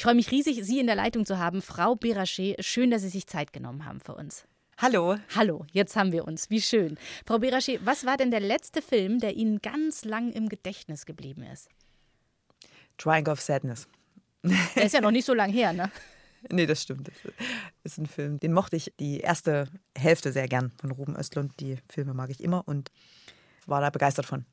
Ich freue mich riesig, Sie in der Leitung zu haben. Frau Berachet, schön, dass Sie sich Zeit genommen haben für uns. Hallo. Hallo, jetzt haben wir uns. Wie schön. Frau Berachet, was war denn der letzte Film, der Ihnen ganz lang im Gedächtnis geblieben ist? Triangle of Sadness. Der ist ja noch nicht so lang her, ne? Nee, das stimmt. Das ist ein Film, den mochte ich die erste Hälfte sehr gern von Ruben Östlund. Die Filme mag ich immer und war da begeistert von.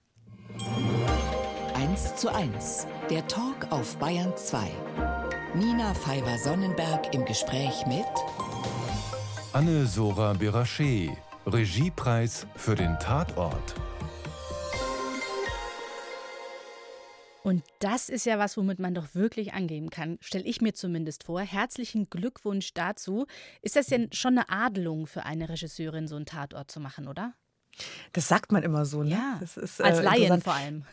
1 zu 1, der Talk auf Bayern 2. Nina Pfeiffer-Sonnenberg im Gespräch mit Anne-Sora Berachet, Regiepreis für den Tatort. Und das ist ja was, womit man doch wirklich angeben kann, stelle ich mir zumindest vor. Herzlichen Glückwunsch dazu. Ist das denn schon eine Adelung für eine Regisseurin, so einen Tatort zu machen, oder? Das sagt man immer so, ne? Ja, ist, äh, als Laien vor allem.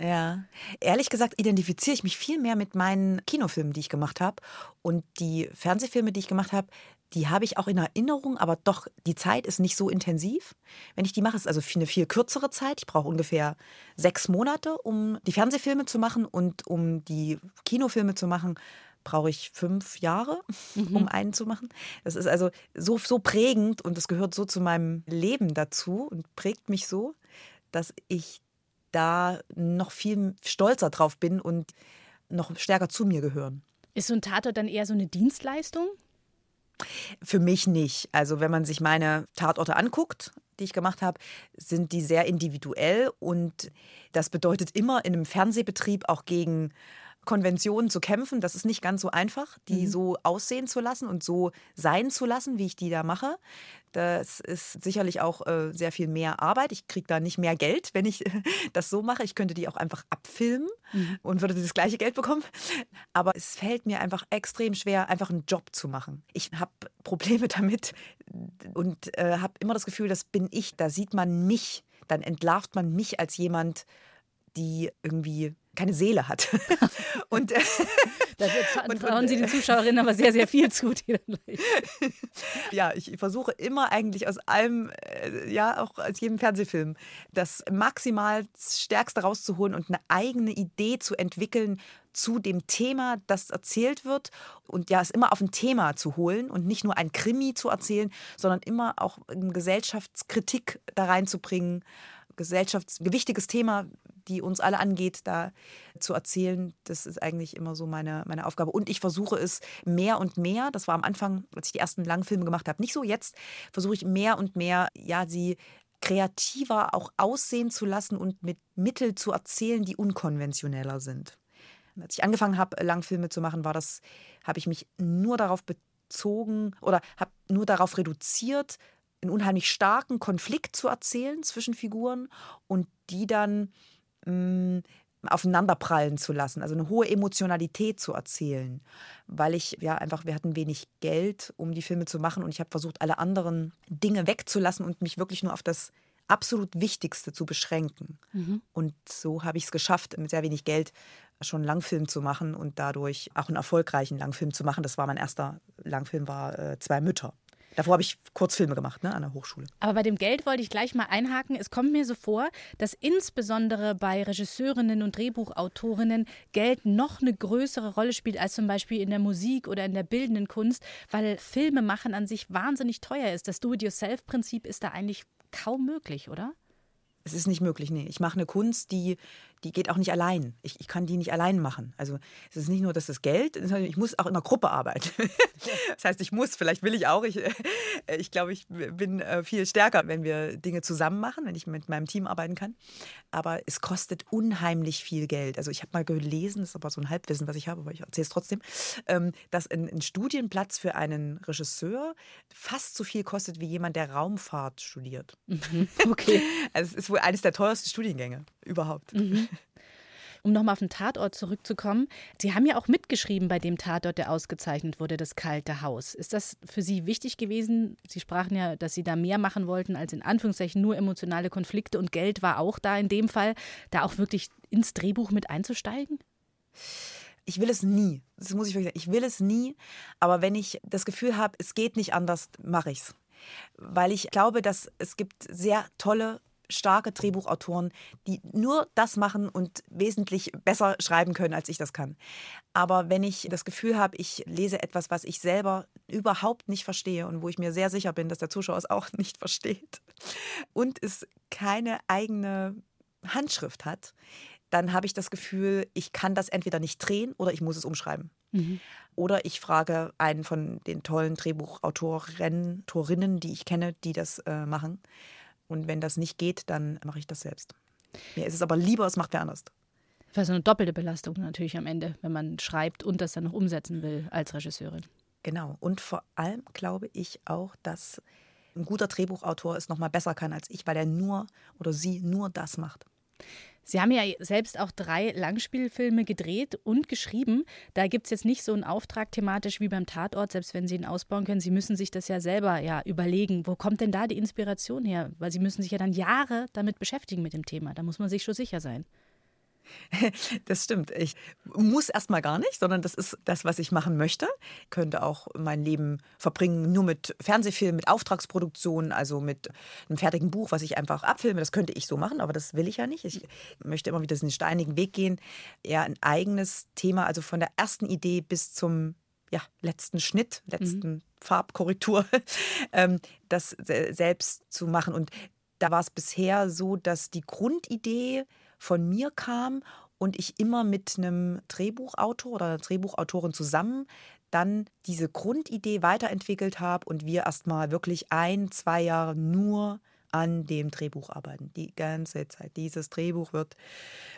Ja, ehrlich gesagt identifiziere ich mich viel mehr mit meinen Kinofilmen, die ich gemacht habe. Und die Fernsehfilme, die ich gemacht habe, die habe ich auch in Erinnerung, aber doch, die Zeit ist nicht so intensiv. Wenn ich die mache, ist also eine viel kürzere Zeit. Ich brauche ungefähr sechs Monate, um die Fernsehfilme zu machen und um die Kinofilme zu machen, brauche ich fünf Jahre, mhm. um einen zu machen. Das ist also so, so prägend und das gehört so zu meinem Leben dazu und prägt mich so, dass ich da noch viel stolzer drauf bin und noch stärker zu mir gehören. Ist so ein Tatort dann eher so eine Dienstleistung? Für mich nicht. Also wenn man sich meine Tatorte anguckt, die ich gemacht habe, sind die sehr individuell und das bedeutet immer in einem Fernsehbetrieb auch gegen Konventionen zu kämpfen. Das ist nicht ganz so einfach, die mhm. so aussehen zu lassen und so sein zu lassen, wie ich die da mache. Das ist sicherlich auch äh, sehr viel mehr Arbeit. Ich kriege da nicht mehr Geld, wenn ich das so mache. Ich könnte die auch einfach abfilmen mhm. und würde das gleiche Geld bekommen. Aber es fällt mir einfach extrem schwer, einfach einen Job zu machen. Ich habe Probleme damit und äh, habe immer das Gefühl, das bin ich. Da sieht man mich. Dann entlarvt man mich als jemand, die irgendwie keine Seele hat. und äh, da trauen Sie den Zuschauerinnen aber sehr, sehr viel zu. ja, ich versuche immer eigentlich aus allem, äh, ja, auch aus jedem Fernsehfilm, das maximal Stärkste rauszuholen und eine eigene Idee zu entwickeln zu dem Thema, das erzählt wird. Und ja, es immer auf ein Thema zu holen und nicht nur ein Krimi zu erzählen, sondern immer auch Gesellschaftskritik da reinzubringen gesellschaftsgewichtiges Thema, die uns alle angeht, da zu erzählen. Das ist eigentlich immer so meine, meine Aufgabe. Und ich versuche es mehr und mehr, das war am Anfang, als ich die ersten Langfilme gemacht habe, nicht so jetzt, versuche ich mehr und mehr, ja, sie kreativer auch aussehen zu lassen und mit Mitteln zu erzählen, die unkonventioneller sind. Als ich angefangen habe, Langfilme zu machen, war das, habe ich mich nur darauf bezogen oder habe nur darauf reduziert, einen unheimlich starken Konflikt zu erzählen zwischen Figuren und die dann mh, aufeinanderprallen zu lassen, also eine hohe Emotionalität zu erzählen, weil ich ja einfach, wir hatten wenig Geld, um die Filme zu machen und ich habe versucht, alle anderen Dinge wegzulassen und mich wirklich nur auf das absolut Wichtigste zu beschränken. Mhm. Und so habe ich es geschafft, mit sehr wenig Geld schon einen Langfilm zu machen und dadurch auch einen erfolgreichen Langfilm zu machen. Das war mein erster Langfilm, war äh, Zwei Mütter. Davor habe ich Kurzfilme gemacht ne, an der Hochschule. Aber bei dem Geld wollte ich gleich mal einhaken. Es kommt mir so vor, dass insbesondere bei Regisseurinnen und Drehbuchautorinnen Geld noch eine größere Rolle spielt als zum Beispiel in der Musik oder in der bildenden Kunst, weil Filme machen an sich wahnsinnig teuer ist. Das Do-it-yourself-Prinzip ist da eigentlich kaum möglich, oder? Es ist nicht möglich, nee. Ich mache eine Kunst, die, die geht auch nicht allein. Ich, ich kann die nicht allein machen. Also es ist nicht nur, dass das Geld, ich muss auch in einer Gruppe arbeiten. das heißt, ich muss, vielleicht will ich auch. Ich, ich glaube, ich bin äh, viel stärker, wenn wir Dinge zusammen machen, wenn ich mit meinem Team arbeiten kann. Aber es kostet unheimlich viel Geld. Also ich habe mal gelesen, das ist aber so ein Halbwissen, was ich habe, aber ich erzähle es trotzdem, ähm, dass ein, ein Studienplatz für einen Regisseur fast so viel kostet wie jemand, der Raumfahrt studiert. Mhm. Okay. Also es ist wohl eines der teuersten Studiengänge überhaupt. Mhm. Um nochmal auf den Tatort zurückzukommen. Sie haben ja auch mitgeschrieben bei dem Tatort, der ausgezeichnet wurde, das kalte Haus. Ist das für Sie wichtig gewesen? Sie sprachen ja, dass Sie da mehr machen wollten als in Anführungszeichen nur emotionale Konflikte und Geld war auch da in dem Fall, da auch wirklich ins Drehbuch mit einzusteigen? Ich will es nie. Das muss ich wirklich sagen. Ich will es nie. Aber wenn ich das Gefühl habe, es geht nicht anders, mache ich es. Weil ich glaube, dass es gibt sehr tolle starke Drehbuchautoren, die nur das machen und wesentlich besser schreiben können, als ich das kann. Aber wenn ich das Gefühl habe, ich lese etwas, was ich selber überhaupt nicht verstehe und wo ich mir sehr sicher bin, dass der Zuschauer es auch nicht versteht und es keine eigene Handschrift hat, dann habe ich das Gefühl, ich kann das entweder nicht drehen oder ich muss es umschreiben. Mhm. Oder ich frage einen von den tollen Drehbuchautorinnen, Torinnen, die ich kenne, die das äh, machen. Und wenn das nicht geht, dann mache ich das selbst. Mir ist es aber lieber, es macht wer anders. Das ist eine doppelte Belastung natürlich am Ende, wenn man schreibt und das dann noch umsetzen will als Regisseurin. Genau. Und vor allem glaube ich auch, dass ein guter Drehbuchautor es noch mal besser kann als ich, weil er nur oder sie nur das macht. Sie haben ja selbst auch drei Langspielfilme gedreht und geschrieben. Da gibt es jetzt nicht so einen Auftrag thematisch wie beim Tatort, selbst wenn Sie ihn ausbauen können. Sie müssen sich das ja selber ja überlegen. Wo kommt denn da die Inspiration her? Weil Sie müssen sich ja dann Jahre damit beschäftigen mit dem Thema. Da muss man sich schon sicher sein. Das stimmt. Ich muss erstmal gar nicht, sondern das ist das, was ich machen möchte. Ich könnte auch mein Leben verbringen nur mit Fernsehfilmen, mit Auftragsproduktionen, also mit einem fertigen Buch, was ich einfach abfilme. Das könnte ich so machen, aber das will ich ja nicht. Ich möchte immer wieder diesen steinigen Weg gehen. Eher ein eigenes Thema, also von der ersten Idee bis zum ja, letzten Schnitt, letzten mhm. Farbkorrektur, ähm, das selbst zu machen. Und da war es bisher so, dass die Grundidee von mir kam und ich immer mit einem Drehbuchautor oder einer Drehbuchautorin zusammen dann diese Grundidee weiterentwickelt habe und wir erstmal wirklich ein, zwei Jahre nur an dem Drehbuch arbeiten. Die ganze Zeit. Dieses Drehbuch wird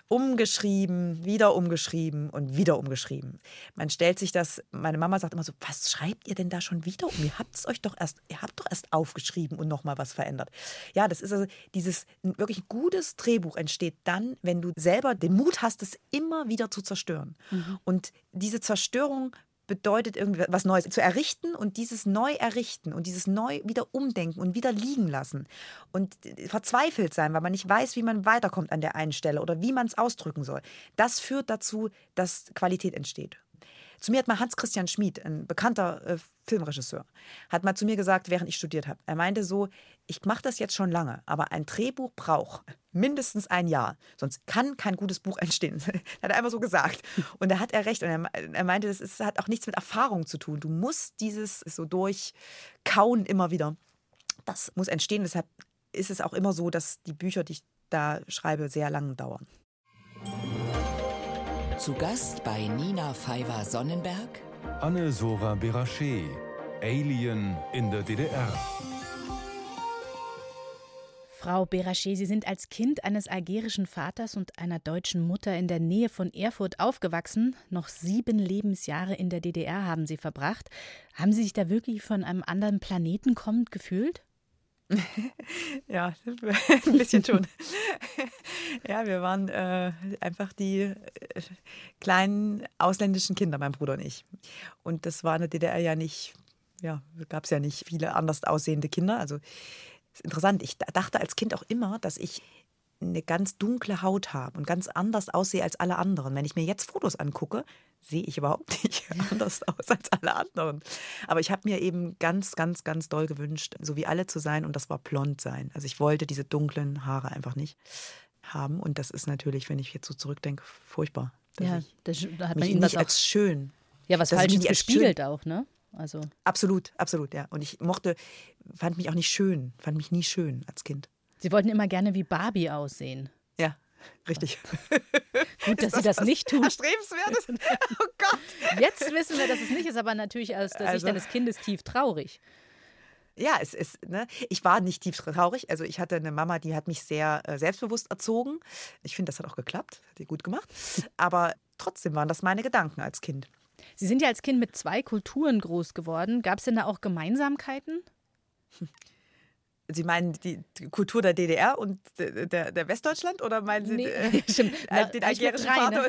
umgeschrieben, wieder umgeschrieben und wieder umgeschrieben. Man stellt sich das, meine Mama sagt immer so, was schreibt ihr denn da schon wieder um? Ihr habt es euch doch erst, ihr habt doch erst aufgeschrieben und nochmal was verändert. Ja, das ist also dieses wirklich gutes Drehbuch entsteht dann, wenn du selber den Mut hast, es immer wieder zu zerstören. Mhm. Und diese Zerstörung bedeutet irgendwie was Neues zu errichten und dieses neu errichten und dieses neu wieder umdenken und wieder liegen lassen und verzweifelt sein, weil man nicht weiß, wie man weiterkommt an der einen Stelle oder wie man es ausdrücken soll. Das führt dazu, dass Qualität entsteht. Zu mir hat mal Hans-Christian Schmid, ein bekannter äh, Filmregisseur, hat mal zu mir gesagt, während ich studiert habe. Er meinte so, ich mache das jetzt schon lange, aber ein Drehbuch braucht mindestens ein Jahr, sonst kann kein gutes Buch entstehen. hat er einfach so gesagt. Und da hat er recht. Und er, er meinte, das ist, hat auch nichts mit Erfahrung zu tun. Du musst dieses so durchkauen immer wieder. Das muss entstehen. Deshalb ist es auch immer so, dass die Bücher, die ich da schreibe, sehr lang dauern. Zu Gast bei Nina Pfeiffer-Sonnenberg Anne-Sora Berachet, Alien in der DDR. Frau Berachet, Sie sind als Kind eines algerischen Vaters und einer deutschen Mutter in der Nähe von Erfurt aufgewachsen. Noch sieben Lebensjahre in der DDR haben Sie verbracht. Haben Sie sich da wirklich von einem anderen Planeten kommend gefühlt? ja, ein bisschen schon. ja, wir waren äh, einfach die äh, kleinen ausländischen Kinder, mein Bruder und ich. Und das war in der DDR ja nicht, ja, gab es ja nicht viele anders aussehende Kinder. Also ist interessant. Ich dachte als Kind auch immer, dass ich eine ganz dunkle Haut habe und ganz anders aussehe als alle anderen. Wenn ich mir jetzt Fotos angucke, sehe ich überhaupt nicht anders aus als alle anderen. Aber ich habe mir eben ganz, ganz, ganz doll gewünscht, so wie alle zu sein und das war blond sein. Also ich wollte diese dunklen Haare einfach nicht haben und das ist natürlich, wenn ich jetzt so zurückdenke, furchtbar. Ja, das, da hat man ihn nicht als schön. Ja, was falsch gespielt auch, ne? Also absolut, absolut, ja. Und ich mochte, fand mich auch nicht schön, fand mich nie schön als Kind. Sie wollten immer gerne wie Barbie aussehen. Ja, richtig. Gut, dass das Sie das nicht tun. Erstrebenswertes. Oh Gott. Jetzt wissen wir, dass es nicht ist, aber natürlich aus der also, Sicht eines Kindes tief traurig. Ja, es ist, ne, ich war nicht tief traurig. Also ich hatte eine Mama, die hat mich sehr äh, selbstbewusst erzogen. Ich finde, das hat auch geklappt, hat die gut gemacht. Aber trotzdem waren das meine Gedanken als Kind. Sie sind ja als Kind mit zwei Kulturen groß geworden. Gab es denn da auch Gemeinsamkeiten? Sie meinen die, Kultur der DDR und der, der Westdeutschland oder meinen Sie nee, äh, stimmt. den algerischen Vater?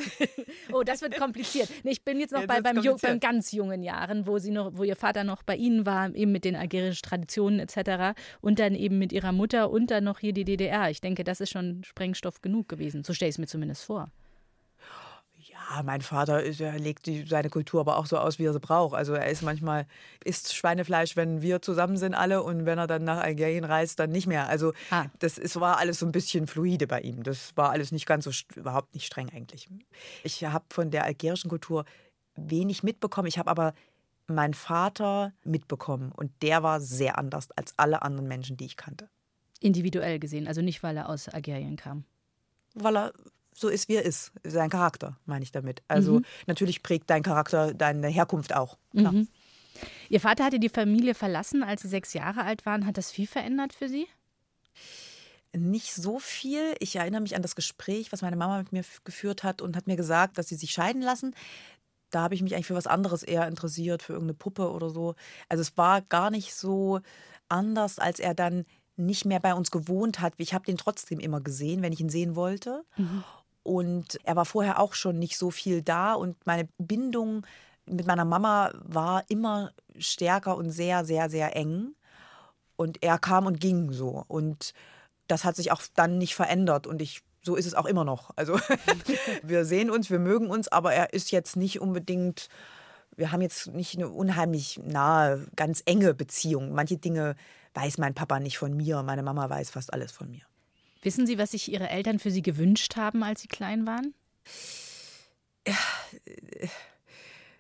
oh, das wird kompliziert. Nee, ich bin jetzt noch jetzt bei, beim, beim, ganz jungen Jahren, wo, sie noch, wo Ihr Vater noch bei Ihnen war, eben mit den algerischen Traditionen etc. Und dann eben mit Ihrer Mutter und dann noch hier die DDR. Ich denke, das ist schon Sprengstoff genug gewesen. So stelle ich es mir zumindest vor. Ja, mein Vater ist, er legt die, seine Kultur aber auch so aus, wie er sie braucht. Also er ist manchmal, isst Schweinefleisch, wenn wir zusammen sind alle und wenn er dann nach Algerien reist, dann nicht mehr. Also ah. das ist, war alles so ein bisschen fluide bei ihm. Das war alles nicht ganz so, überhaupt nicht streng eigentlich. Ich habe von der algerischen Kultur wenig mitbekommen. Ich habe aber meinen Vater mitbekommen und der war sehr anders als alle anderen Menschen, die ich kannte. Individuell gesehen, also nicht, weil er aus Algerien kam. Weil er so ist, wie er ist. Sein Charakter, meine ich damit. Also mhm. natürlich prägt dein Charakter deine Herkunft auch. Mhm. Ihr Vater hatte die Familie verlassen, als Sie sechs Jahre alt waren. Hat das viel verändert für Sie? Nicht so viel. Ich erinnere mich an das Gespräch, was meine Mama mit mir geführt hat und hat mir gesagt, dass sie sich scheiden lassen. Da habe ich mich eigentlich für was anderes eher interessiert, für irgendeine Puppe oder so. Also es war gar nicht so anders, als er dann nicht mehr bei uns gewohnt hat. Ich habe den trotzdem immer gesehen, wenn ich ihn sehen wollte. Mhm. Und er war vorher auch schon nicht so viel da und meine Bindung mit meiner Mama war immer stärker und sehr, sehr, sehr eng. Und er kam und ging so. Und das hat sich auch dann nicht verändert. Und ich so ist es auch immer noch. Also wir sehen uns, wir mögen uns, aber er ist jetzt nicht unbedingt, wir haben jetzt nicht eine unheimlich nahe, ganz enge Beziehung. Manche Dinge weiß mein Papa nicht von mir, meine Mama weiß fast alles von mir. Wissen Sie, was sich Ihre Eltern für Sie gewünscht haben, als Sie klein waren? Ja,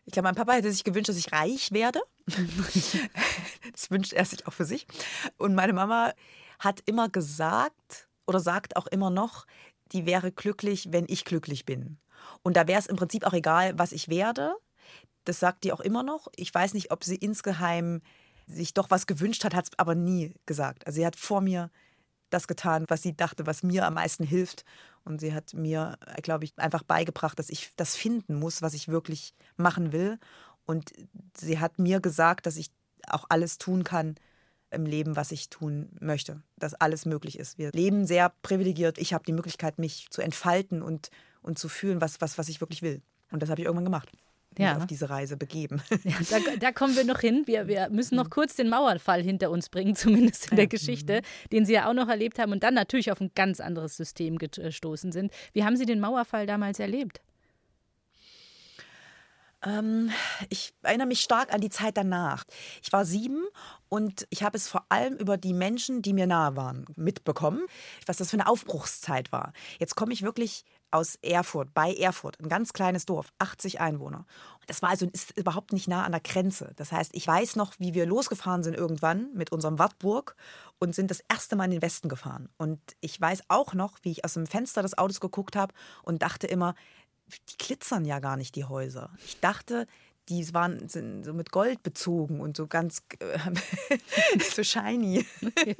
ich glaube, mein Papa hätte sich gewünscht, dass ich reich werde. das wünscht er sich auch für sich. Und meine Mama hat immer gesagt oder sagt auch immer noch, die wäre glücklich, wenn ich glücklich bin. Und da wäre es im Prinzip auch egal, was ich werde. Das sagt die auch immer noch. Ich weiß nicht, ob sie insgeheim sich doch was gewünscht hat, hat es aber nie gesagt. Also sie hat vor mir das getan, was sie dachte, was mir am meisten hilft. Und sie hat mir, glaube ich, einfach beigebracht, dass ich das finden muss, was ich wirklich machen will. Und sie hat mir gesagt, dass ich auch alles tun kann im Leben, was ich tun möchte, dass alles möglich ist. Wir leben sehr privilegiert. Ich habe die Möglichkeit, mich zu entfalten und, und zu fühlen, was, was, was ich wirklich will. Und das habe ich irgendwann gemacht ja. auf diese Reise begeben. Ja, da, da, kommen wir noch hin. Wir, wir müssen noch kurz den Mauerfall hinter uns bringen, zumindest in der Geschichte, den Sie ja auch noch erlebt haben und dann natürlich auf ein ganz anderes System gestoßen sind. Wie haben Sie den Mauerfall damals erlebt? Ähm, ich erinnere mich stark an die Zeit danach. Ich war sieben und ich habe es vor allem über die Menschen, die mir nahe waren, mitbekommen, was das für eine Aufbruchszeit war. Jetzt komme ich wirklich aus Erfurt, bei Erfurt, ein ganz kleines Dorf, 80 Einwohner. Das war also ist überhaupt nicht nah an der Grenze. Das heißt, ich weiß noch, wie wir losgefahren sind irgendwann mit unserem Wartburg und sind das erste Mal in den Westen gefahren. Und ich weiß auch noch, wie ich aus dem Fenster des Autos geguckt habe und dachte immer, die glitzern ja gar nicht, die Häuser. Ich dachte, die waren sind so mit Gold bezogen und so ganz äh, so shiny, ja.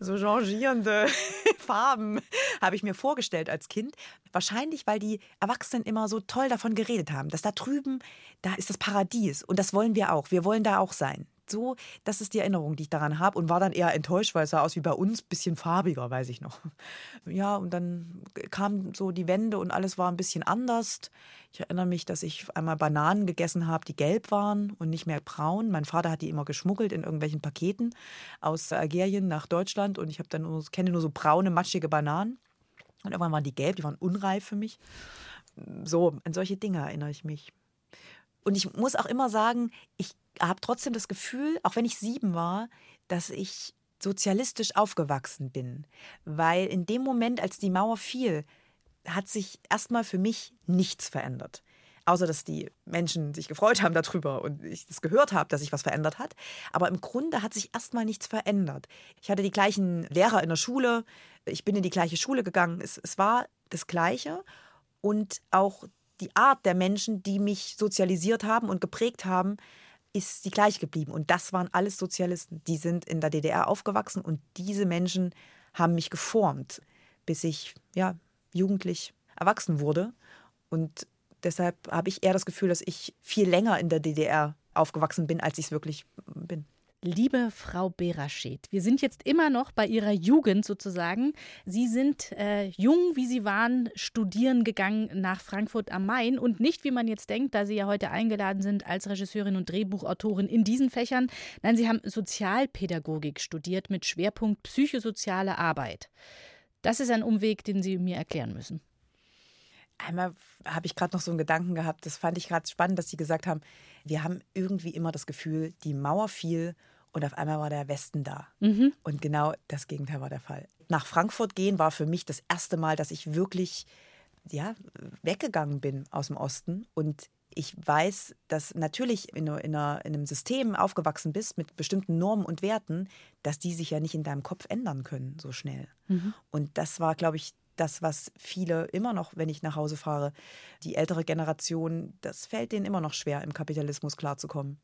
so changierende Farben habe ich mir vorgestellt als Kind. Wahrscheinlich, weil die Erwachsenen immer so toll davon geredet haben, dass da drüben, da ist das Paradies und das wollen wir auch. Wir wollen da auch sein so, das ist die Erinnerung, die ich daran habe und war dann eher enttäuscht, weil es sah aus wie bei uns, bisschen farbiger, weiß ich noch. Ja, und dann kam so die Wende und alles war ein bisschen anders. Ich erinnere mich, dass ich einmal Bananen gegessen habe, die gelb waren und nicht mehr braun. Mein Vater hat die immer geschmuggelt in irgendwelchen Paketen aus Algerien nach Deutschland und ich habe dann nur, kenne nur so braune, matschige Bananen. Und irgendwann waren die gelb, die waren unreif für mich. So, an solche Dinge erinnere ich mich. Und ich muss auch immer sagen, ich habe trotzdem das Gefühl, auch wenn ich sieben war, dass ich sozialistisch aufgewachsen bin. Weil in dem Moment, als die Mauer fiel, hat sich erstmal für mich nichts verändert. Außer dass die Menschen sich gefreut haben darüber und ich das gehört habe, dass sich was verändert hat. Aber im Grunde hat sich erstmal nichts verändert. Ich hatte die gleichen Lehrer in der Schule, ich bin in die gleiche Schule gegangen. Es, es war das Gleiche und auch die Art der Menschen, die mich sozialisiert haben und geprägt haben, ist die gleich geblieben. Und das waren alles Sozialisten. Die sind in der DDR aufgewachsen und diese Menschen haben mich geformt, bis ich ja, jugendlich erwachsen wurde. Und deshalb habe ich eher das Gefühl, dass ich viel länger in der DDR aufgewachsen bin, als ich es wirklich bin. Liebe Frau Beraschet, wir sind jetzt immer noch bei Ihrer Jugend sozusagen. Sie sind äh, jung, wie Sie waren, studieren gegangen nach Frankfurt am Main und nicht, wie man jetzt denkt, da Sie ja heute eingeladen sind als Regisseurin und Drehbuchautorin in diesen Fächern. Nein, Sie haben Sozialpädagogik studiert mit Schwerpunkt psychosoziale Arbeit. Das ist ein Umweg, den Sie mir erklären müssen. Einmal habe ich gerade noch so einen Gedanken gehabt, das fand ich gerade spannend, dass Sie gesagt haben, wir haben irgendwie immer das Gefühl, die Mauer fiel und auf einmal war der Westen da. Mhm. Und genau das Gegenteil war der Fall. Nach Frankfurt gehen war für mich das erste Mal, dass ich wirklich ja, weggegangen bin aus dem Osten und ich weiß, dass natürlich in, einer, in, einem System aufgewachsen bist mit bestimmten Normen und Werten, dass die sich ja nicht in deinem Kopf ändern können so schnell. Mhm. Und das war, glaube ich, das, was viele immer noch, wenn ich nach Hause fahre, die ältere Generation, das fällt denen immer noch schwer, im Kapitalismus klarzukommen.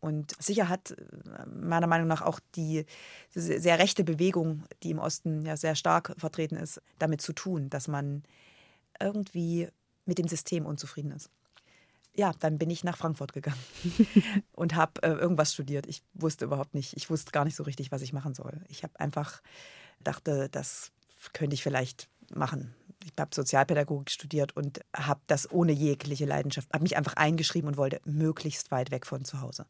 Und sicher hat äh, meiner Meinung nach auch die sehr rechte Bewegung, die im Osten ja sehr stark vertreten ist, damit zu tun, dass man irgendwie mit dem System unzufrieden ist. Ja, dann bin ich nach Frankfurt gegangen und habe äh, irgendwas studiert. Ich wusste überhaupt nicht, ich wusste gar nicht so richtig, was ich machen soll. Ich habe einfach dachte, das könnte ich vielleicht machen. Ich habe Sozialpädagogik studiert und habe das ohne jegliche Leidenschaft, habe mich einfach eingeschrieben und wollte möglichst weit weg von zu Hause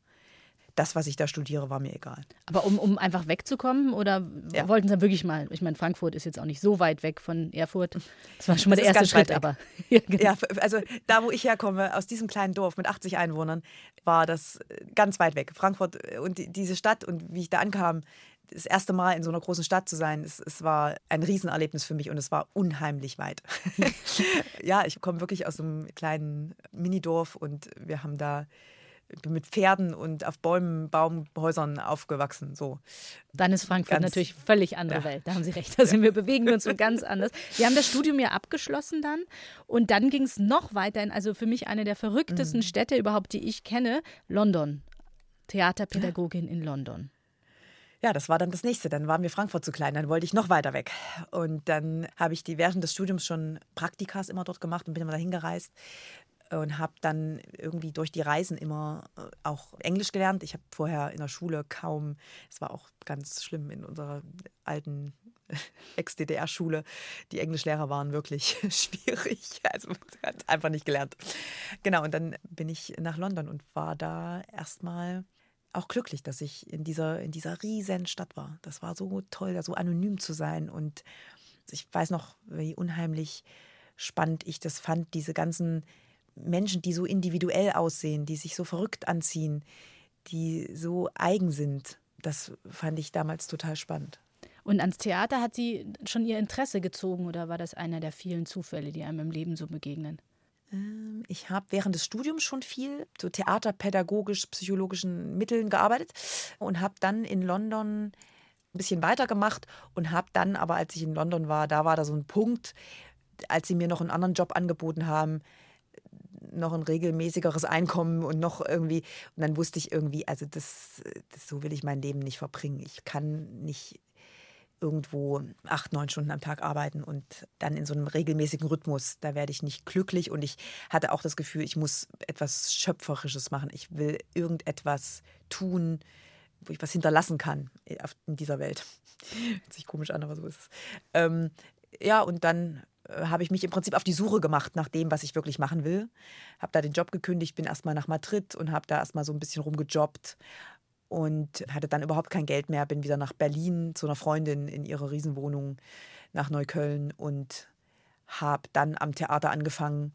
das, was ich da studiere, war mir egal. Aber um, um einfach wegzukommen oder ja. wollten Sie dann wirklich mal? Ich meine, Frankfurt ist jetzt auch nicht so weit weg von Erfurt. Das war schon mal das der erste Schritt, aber. ja, genau. ja, also da, wo ich herkomme, aus diesem kleinen Dorf mit 80 Einwohnern, war das ganz weit weg. Frankfurt und diese Stadt und wie ich da ankam, das erste Mal in so einer großen Stadt zu sein, es, es war ein Riesenerlebnis für mich und es war unheimlich weit. ja, ich komme wirklich aus einem kleinen Minidorf und wir haben da mit Pferden und auf Bäumen, Baumhäusern aufgewachsen. So. Dann ist Frankfurt ganz, natürlich völlig andere ja. Welt. Da haben Sie recht. Also wir bewegen uns so ganz anders. Wir haben das Studium ja abgeschlossen dann und dann ging es noch weiter in, also für mich eine der verrücktesten mhm. Städte überhaupt, die ich kenne, London. Theaterpädagogin in London. Ja, das war dann das nächste. Dann war mir Frankfurt zu klein, dann wollte ich noch weiter weg. Und dann habe ich die während des Studiums schon Praktikas immer dort gemacht und bin immer dahin gereist und habe dann irgendwie durch die Reisen immer äh, auch Englisch gelernt. Ich habe vorher in der Schule kaum, es war auch ganz schlimm in unserer alten Ex-DDR-Schule. Die Englischlehrer waren wirklich schwierig. Also hat einfach nicht gelernt. Genau, und dann bin ich nach London und war da erstmal auch glücklich, dass ich in dieser, in dieser riesen Stadt war. Das war so toll, da so anonym zu sein. Und ich weiß noch, wie unheimlich spannend ich das fand, diese ganzen Menschen, die so individuell aussehen, die sich so verrückt anziehen, die so eigen sind. Das fand ich damals total spannend. Und ans Theater hat sie schon ihr Interesse gezogen oder war das einer der vielen Zufälle, die einem im Leben so begegnen? Ähm, ich habe während des Studiums schon viel zu theaterpädagogisch-psychologischen Mitteln gearbeitet und habe dann in London ein bisschen weitergemacht und habe dann aber, als ich in London war, da war da so ein Punkt, als sie mir noch einen anderen Job angeboten haben, noch ein regelmäßigeres Einkommen und noch irgendwie. Und dann wusste ich irgendwie, also das, das so will ich mein Leben nicht verbringen. Ich kann nicht irgendwo acht, neun Stunden am Tag arbeiten und dann in so einem regelmäßigen Rhythmus. Da werde ich nicht glücklich und ich hatte auch das Gefühl, ich muss etwas Schöpferisches machen. Ich will irgendetwas tun, wo ich was hinterlassen kann in dieser Welt. Hört sich komisch an, aber so ist es. Ähm, ja, und dann äh, habe ich mich im Prinzip auf die Suche gemacht nach dem, was ich wirklich machen will. Habe da den Job gekündigt, bin erstmal nach Madrid und habe da erstmal so ein bisschen rumgejobbt und hatte dann überhaupt kein Geld mehr. Bin wieder nach Berlin zu einer Freundin in ihre Riesenwohnung nach Neukölln und habe dann am Theater angefangen,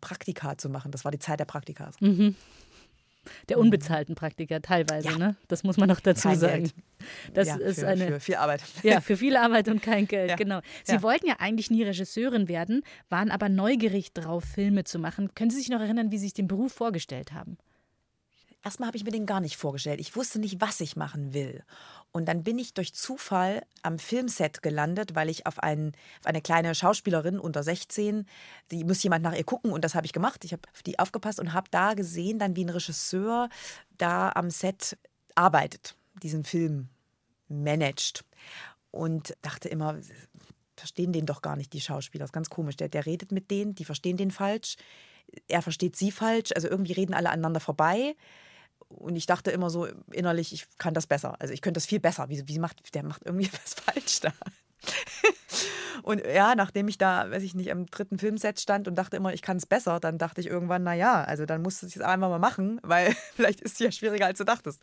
Praktika zu machen. Das war die Zeit der Praktikas. Mhm. Der unbezahlten Praktiker teilweise, ja. ne? Das muss man noch dazu kein sagen. Geld. Das ja, ist für, eine für viel Arbeit. Ja, für viel Arbeit und kein Geld, ja. genau. Sie wollten ja eigentlich nie Regisseurin werden, waren aber neugierig drauf, Filme zu machen. Können Sie sich noch erinnern, wie Sie sich den Beruf vorgestellt haben? Erstmal habe ich mir den gar nicht vorgestellt. Ich wusste nicht, was ich machen will. Und dann bin ich durch Zufall am Filmset gelandet, weil ich auf, einen, auf eine kleine Schauspielerin unter 16, die muss jemand nach ihr gucken und das habe ich gemacht. Ich habe auf die aufgepasst und habe da gesehen, dann wie ein Regisseur da am Set arbeitet, diesen Film managt. Und dachte immer, verstehen den doch gar nicht, die Schauspieler. Das ist ganz komisch. Der, der redet mit denen, die verstehen den falsch. Er versteht sie falsch. Also irgendwie reden alle aneinander vorbei. Und ich dachte immer so innerlich, ich kann das besser. Also ich könnte das viel besser. Wie, wie macht, der macht irgendwie was falsch da. und ja, nachdem ich da, weiß ich nicht, am dritten Filmset stand und dachte immer, ich kann es besser, dann dachte ich irgendwann, naja, also dann musst du es jetzt einfach mal machen, weil vielleicht ist es ja schwieriger, als du dachtest.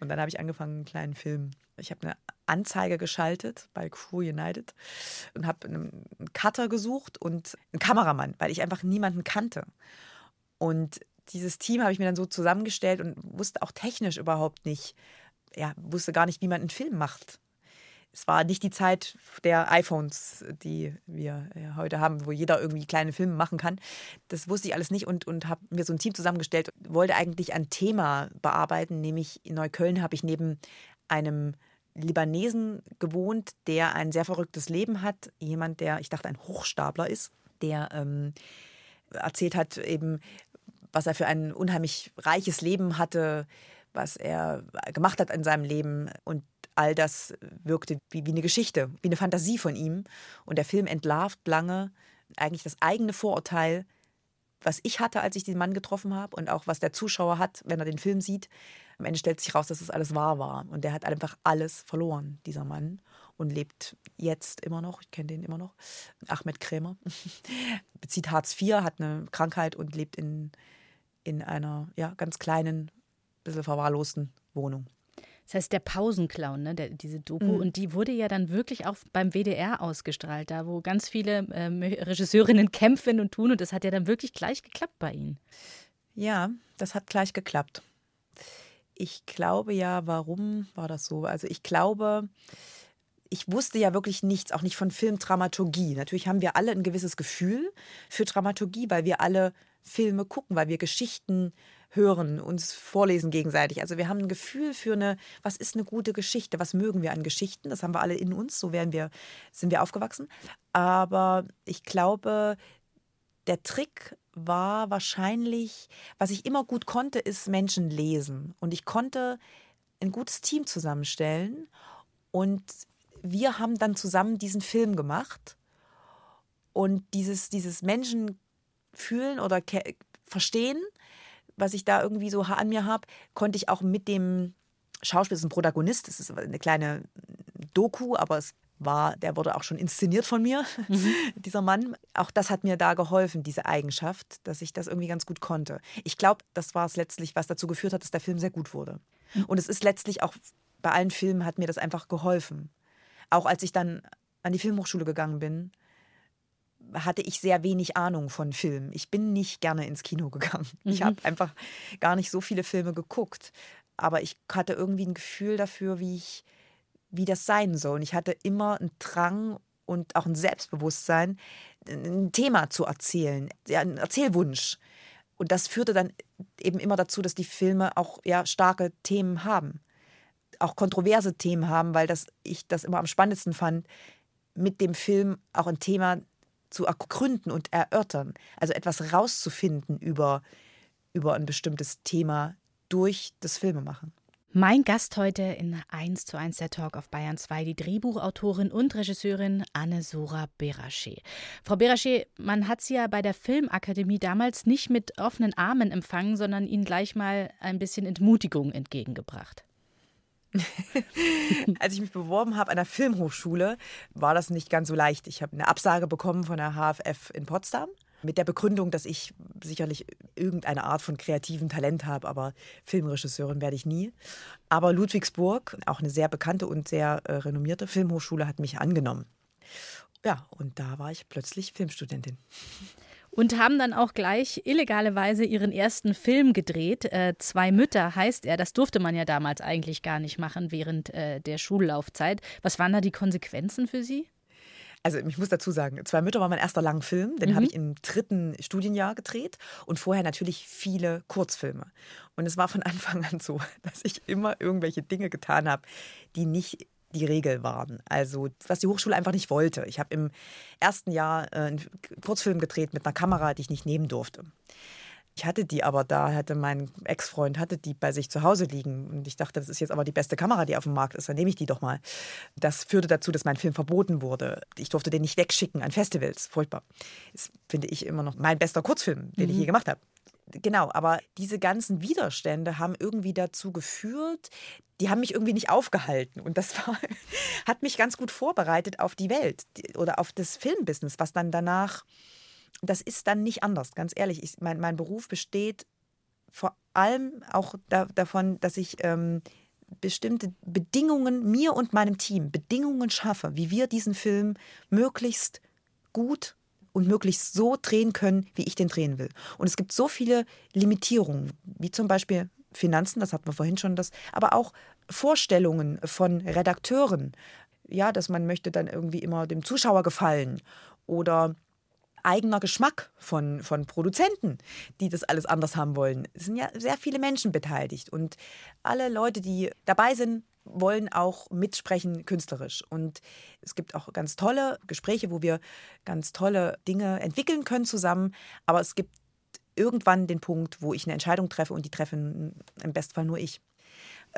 Und dann habe ich angefangen, einen kleinen Film. Ich habe eine Anzeige geschaltet bei Crew United und habe einen Cutter gesucht und einen Kameramann, weil ich einfach niemanden kannte. Und dieses Team habe ich mir dann so zusammengestellt und wusste auch technisch überhaupt nicht, ja, wusste gar nicht, wie man einen Film macht. Es war nicht die Zeit der iPhones, die wir heute haben, wo jeder irgendwie kleine Filme machen kann. Das wusste ich alles nicht und, und habe mir so ein Team zusammengestellt, wollte eigentlich ein Thema bearbeiten, nämlich in Neukölln habe ich neben einem Libanesen gewohnt, der ein sehr verrücktes Leben hat. Jemand, der, ich dachte, ein Hochstapler ist, der ähm, erzählt hat, eben, was er für ein unheimlich reiches Leben hatte, was er gemacht hat in seinem Leben. Und all das wirkte wie, wie eine Geschichte, wie eine Fantasie von ihm. Und der Film entlarvt lange eigentlich das eigene Vorurteil, was ich hatte, als ich den Mann getroffen habe und auch was der Zuschauer hat, wenn er den Film sieht. Am Ende stellt sich raus, dass es alles wahr war. Und der hat einfach alles verloren, dieser Mann. Und lebt jetzt immer noch, ich kenne den immer noch, Ahmed Krämer. Bezieht Hartz IV, hat eine Krankheit und lebt in, in einer ja, ganz kleinen, bisschen verwahrlosten Wohnung. Das heißt, der Pausenclown, ne, der, diese Doku, mhm. und die wurde ja dann wirklich auch beim WDR ausgestrahlt, da wo ganz viele ähm, Regisseurinnen kämpfen und tun. Und das hat ja dann wirklich gleich geklappt bei Ihnen. Ja, das hat gleich geklappt. Ich glaube ja, warum war das so? Also ich glaube, ich wusste ja wirklich nichts, auch nicht von Filmdramaturgie. Natürlich haben wir alle ein gewisses Gefühl für Dramaturgie, weil wir alle Filme gucken, weil wir Geschichten hören, uns vorlesen gegenseitig. Also wir haben ein Gefühl für eine, was ist eine gute Geschichte, was mögen wir an Geschichten, das haben wir alle in uns, so werden wir, sind wir aufgewachsen. Aber ich glaube, der Trick war wahrscheinlich, was ich immer gut konnte, ist Menschen lesen. Und ich konnte ein gutes Team zusammenstellen und wir haben dann zusammen diesen Film gemacht und dieses, dieses Menschen fühlen oder verstehen was ich da irgendwie so an mir habe, konnte ich auch mit dem Schauspieler, das ist ein Protagonist, das ist eine kleine Doku, aber es war, der wurde auch schon inszeniert von mir, mhm. dieser Mann. Auch das hat mir da geholfen, diese Eigenschaft, dass ich das irgendwie ganz gut konnte. Ich glaube, das war es letztlich, was dazu geführt hat, dass der Film sehr gut wurde. Mhm. Und es ist letztlich auch bei allen Filmen hat mir das einfach geholfen. Auch als ich dann an die Filmhochschule gegangen bin, hatte ich sehr wenig Ahnung von Film. Ich bin nicht gerne ins Kino gegangen. Mhm. Ich habe einfach gar nicht so viele Filme geguckt. Aber ich hatte irgendwie ein Gefühl dafür, wie ich, wie das sein soll. Und ich hatte immer einen Drang und auch ein Selbstbewusstsein, ein Thema zu erzählen, ja, einen Erzählwunsch. Und das führte dann eben immer dazu, dass die Filme auch ja, starke Themen haben. Auch kontroverse Themen haben, weil das, ich das immer am spannendsten fand, mit dem Film auch ein Thema zu ergründen und erörtern. Also etwas rauszufinden über, über ein bestimmtes Thema durch das Filmemachen. Mein Gast heute in 1 zu 1 der Talk auf Bayern 2, die Drehbuchautorin und Regisseurin Anne-Sora Berache. Frau Berache, man hat Sie ja bei der Filmakademie damals nicht mit offenen Armen empfangen, sondern Ihnen gleich mal ein bisschen Entmutigung entgegengebracht. Als ich mich beworben habe an der Filmhochschule, war das nicht ganz so leicht. Ich habe eine Absage bekommen von der HFF in Potsdam mit der Begründung, dass ich sicherlich irgendeine Art von kreativem Talent habe, aber Filmregisseurin werde ich nie. Aber Ludwigsburg, auch eine sehr bekannte und sehr äh, renommierte Filmhochschule, hat mich angenommen. Ja, und da war ich plötzlich Filmstudentin und haben dann auch gleich illegale ihren ersten Film gedreht. Äh, Zwei Mütter heißt er. Das durfte man ja damals eigentlich gar nicht machen während äh, der Schullaufzeit. Was waren da die Konsequenzen für Sie? Also ich muss dazu sagen, Zwei Mütter war mein erster Langfilm, den mhm. habe ich im dritten Studienjahr gedreht und vorher natürlich viele Kurzfilme. Und es war von Anfang an so, dass ich immer irgendwelche Dinge getan habe, die nicht die Regel waren. Also was die Hochschule einfach nicht wollte. Ich habe im ersten Jahr äh, einen Kurzfilm gedreht mit einer Kamera, die ich nicht nehmen durfte. Ich hatte die aber da, hatte mein Ex-Freund, hatte die bei sich zu Hause liegen. Und ich dachte, das ist jetzt aber die beste Kamera, die auf dem Markt ist, dann nehme ich die doch mal. Das führte dazu, dass mein Film verboten wurde. Ich durfte den nicht wegschicken an Festivals. Furchtbar. Das finde ich immer noch mein bester Kurzfilm, den mhm. ich je gemacht habe genau, aber diese ganzen Widerstände haben irgendwie dazu geführt, die haben mich irgendwie nicht aufgehalten. Und das war, hat mich ganz gut vorbereitet auf die Welt oder auf das Filmbusiness, was dann danach, das ist dann nicht anders, ganz ehrlich. Ich, mein, mein Beruf besteht vor allem auch da, davon, dass ich ähm, bestimmte Bedingungen mir und meinem Team, Bedingungen schaffe, wie wir diesen Film möglichst gut und möglichst so drehen können, wie ich den drehen will. Und es gibt so viele Limitierungen, wie zum Beispiel Finanzen, das hatten wir vorhin schon, das, aber auch Vorstellungen von Redakteuren, ja, dass man möchte dann irgendwie immer dem Zuschauer gefallen oder eigener Geschmack von, von Produzenten, die das alles anders haben wollen. Es sind ja sehr viele Menschen beteiligt und alle Leute, die dabei sind, wollen auch mitsprechen künstlerisch. Und es gibt auch ganz tolle Gespräche, wo wir ganz tolle Dinge entwickeln können zusammen. Aber es gibt irgendwann den Punkt, wo ich eine Entscheidung treffe und die treffen im Bestfall nur ich.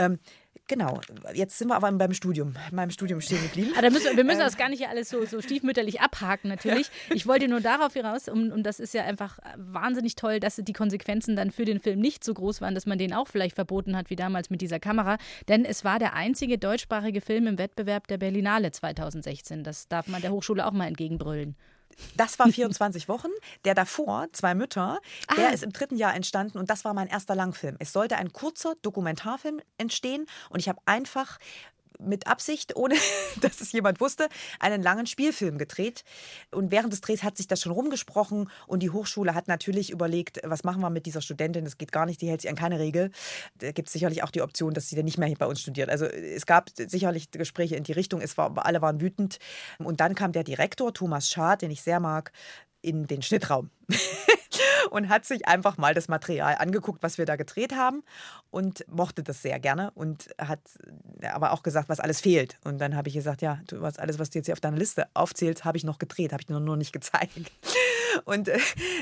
Ähm, genau, jetzt sind wir aber beim Studium, meinem Studium stehen geblieben. Ah, müssen, wir müssen ähm. das gar nicht alles so, so stiefmütterlich abhaken, natürlich. Ja. Ich wollte nur darauf hinaus, und, und das ist ja einfach wahnsinnig toll, dass die Konsequenzen dann für den Film nicht so groß waren, dass man den auch vielleicht verboten hat, wie damals mit dieser Kamera. Denn es war der einzige deutschsprachige Film im Wettbewerb der Berlinale 2016. Das darf man der Hochschule auch mal entgegenbrüllen. Das war 24 Wochen. Der davor, Zwei Mütter, ah. der ist im dritten Jahr entstanden und das war mein erster Langfilm. Es sollte ein kurzer Dokumentarfilm entstehen und ich habe einfach mit Absicht, ohne dass es jemand wusste, einen langen Spielfilm gedreht. Und während des Drehs hat sich das schon rumgesprochen und die Hochschule hat natürlich überlegt, was machen wir mit dieser Studentin? Das geht gar nicht, die hält sich an keine Regel. Da gibt es sicherlich auch die Option, dass sie dann nicht mehr bei uns studiert. Also es gab sicherlich Gespräche in die Richtung, es war, alle waren wütend. Und dann kam der Direktor, Thomas Schad, den ich sehr mag, in den Schnittraum. und hat sich einfach mal das Material angeguckt, was wir da gedreht haben und mochte das sehr gerne und hat aber auch gesagt, was alles fehlt. Und dann habe ich gesagt, ja, du hast alles, was du jetzt hier auf deiner Liste aufzählst, habe ich noch gedreht, habe ich nur, nur nicht gezeigt. Und äh,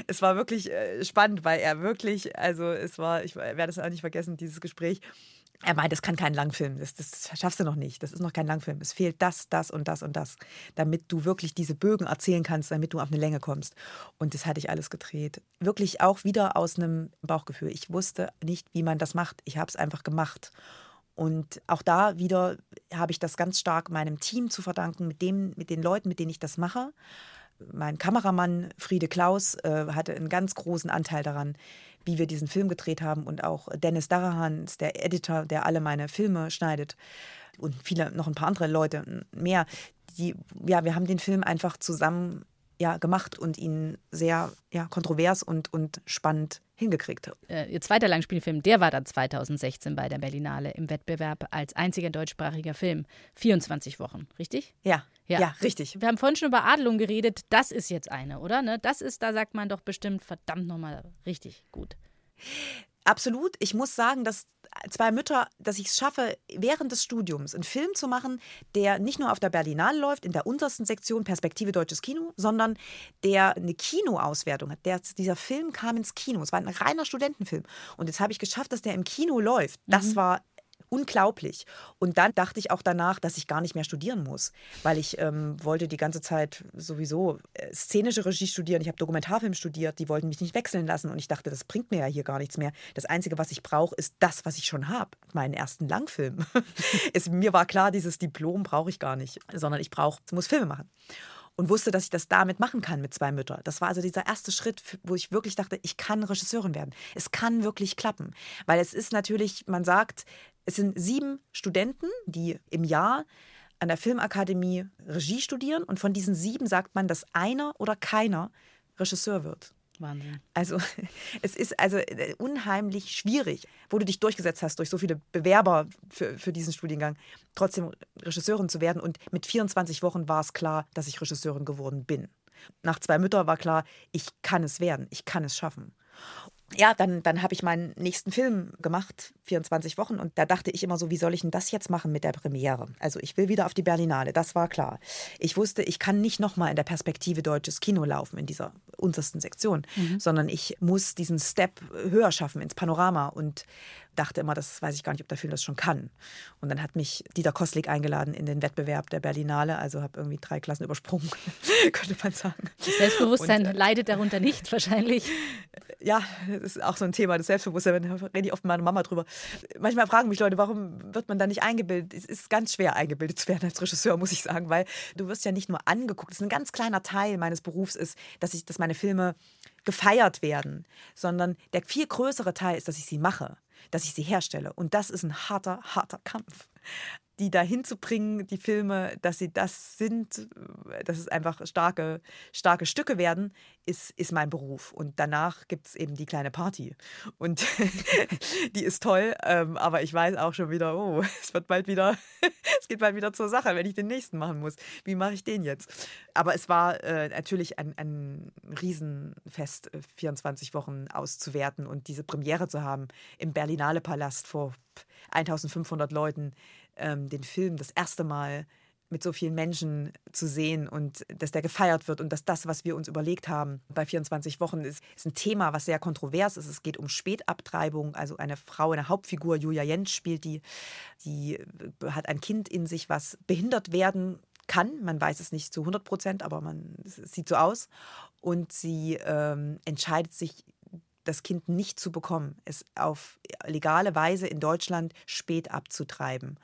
es war wirklich äh, spannend, weil er wirklich, also es war, ich werde es auch nicht vergessen, dieses Gespräch er meint, das kann kein Langfilm, das, das schaffst du noch nicht, das ist noch kein Langfilm. Es fehlt das, das und das und das, damit du wirklich diese Bögen erzählen kannst, damit du auf eine Länge kommst. Und das hatte ich alles gedreht. Wirklich auch wieder aus einem Bauchgefühl. Ich wusste nicht, wie man das macht. Ich habe es einfach gemacht. Und auch da wieder habe ich das ganz stark meinem Team zu verdanken, mit, dem, mit den Leuten, mit denen ich das mache. Mein Kameramann Friede Klaus äh, hatte einen ganz großen Anteil daran, wie wir diesen Film gedreht haben. Und auch Dennis Darahan der Editor, der alle meine Filme schneidet. Und viele, noch ein paar andere Leute mehr. Die, ja, wir haben den Film einfach zusammen ja, gemacht und ihn sehr ja, kontrovers und, und spannend hingekriegt. Äh, ihr zweiter Langspielfilm, der war dann 2016 bei der Berlinale im Wettbewerb als einziger deutschsprachiger Film. 24 Wochen, richtig? Ja, ja, ja richtig. Wir haben vorhin schon über Adelung geredet. Das ist jetzt eine, oder? Ne? Das ist, da sagt man doch bestimmt verdammt nochmal richtig gut. Absolut. Ich muss sagen, dass zwei Mütter, dass ich es schaffe, während des Studiums einen Film zu machen, der nicht nur auf der Berlinale läuft, in der untersten Sektion Perspektive Deutsches Kino, sondern der eine Kinoauswertung hat. Der, dieser Film kam ins Kino. Es war ein reiner Studentenfilm. Und jetzt habe ich geschafft, dass der im Kino läuft. Das mhm. war unglaublich. Und dann dachte ich auch danach, dass ich gar nicht mehr studieren muss, weil ich ähm, wollte die ganze Zeit sowieso äh, szenische Regie studieren. Ich habe Dokumentarfilm studiert, die wollten mich nicht wechseln lassen und ich dachte, das bringt mir ja hier gar nichts mehr. Das Einzige, was ich brauche, ist das, was ich schon habe, meinen ersten Langfilm. es, mir war klar, dieses Diplom brauche ich gar nicht, sondern ich brauche, muss Filme machen und wusste, dass ich das damit machen kann mit zwei Müttern. Das war also dieser erste Schritt, wo ich wirklich dachte, ich kann Regisseurin werden. Es kann wirklich klappen, weil es ist natürlich, man sagt, es sind sieben Studenten, die im Jahr an der Filmakademie Regie studieren und von diesen sieben sagt man, dass einer oder keiner Regisseur wird. Wahnsinn. Also es ist also äh, unheimlich schwierig, wo du dich durchgesetzt hast durch so viele Bewerber für, für diesen Studiengang, trotzdem Regisseurin zu werden. Und mit 24 Wochen war es klar, dass ich Regisseurin geworden bin. Nach zwei Mütter war klar, ich kann es werden, ich kann es schaffen ja, dann, dann habe ich meinen nächsten Film gemacht, 24 Wochen. Und da dachte ich immer so, wie soll ich denn das jetzt machen mit der Premiere? Also ich will wieder auf die Berlinale, das war klar. Ich wusste, ich kann nicht nochmal in der Perspektive deutsches Kino laufen, in dieser untersten Sektion, mhm. sondern ich muss diesen Step höher schaffen ins Panorama. Und dachte immer, das weiß ich gar nicht, ob der Film das schon kann. Und dann hat mich Dieter Kostlik eingeladen in den Wettbewerb der Berlinale, also habe irgendwie drei Klassen übersprungen, könnte man sagen. Das Selbstbewusstsein Und, äh, leidet darunter nicht wahrscheinlich. Ja, das ist auch so ein Thema, das Selbstbewusstsein, da rede ich oft mit meiner Mama drüber. Manchmal fragen mich Leute, warum wird man da nicht eingebildet? Es ist ganz schwer, eingebildet zu werden als Regisseur, muss ich sagen, weil du wirst ja nicht nur angeguckt. Das ist ein ganz kleiner Teil meines Berufs ist, dass ich, dass meine Filme gefeiert werden, sondern der viel größere Teil ist, dass ich sie mache. Dass ich sie herstelle. Und das ist ein harter, harter Kampf die dahin zu bringen, die Filme, dass sie das sind, dass es einfach starke, starke Stücke werden, ist, ist mein Beruf. Und danach gibt es eben die kleine Party. Und die ist toll, ähm, aber ich weiß auch schon wieder, oh, es wird bald wieder, es geht bald wieder zur Sache, wenn ich den nächsten machen muss. Wie mache ich den jetzt? Aber es war äh, natürlich ein, ein Riesenfest, 24 äh, Wochen auszuwerten und diese Premiere zu haben im Berlinale Palast vor 1500 Leuten ähm, den Film das erste Mal mit so vielen Menschen zu sehen und dass der gefeiert wird und dass das, was wir uns überlegt haben bei 24 Wochen, ist, ist ein Thema, was sehr kontrovers ist. Es geht um Spätabtreibung. Also eine Frau, eine Hauptfigur, Julia Jentz spielt die, die äh, hat ein Kind in sich, was behindert werden kann. Man weiß es nicht zu 100 Prozent, aber man, sieht so aus. Und sie ähm, entscheidet sich das Kind nicht zu bekommen, es auf legale Weise in Deutschland spät abzutreiben.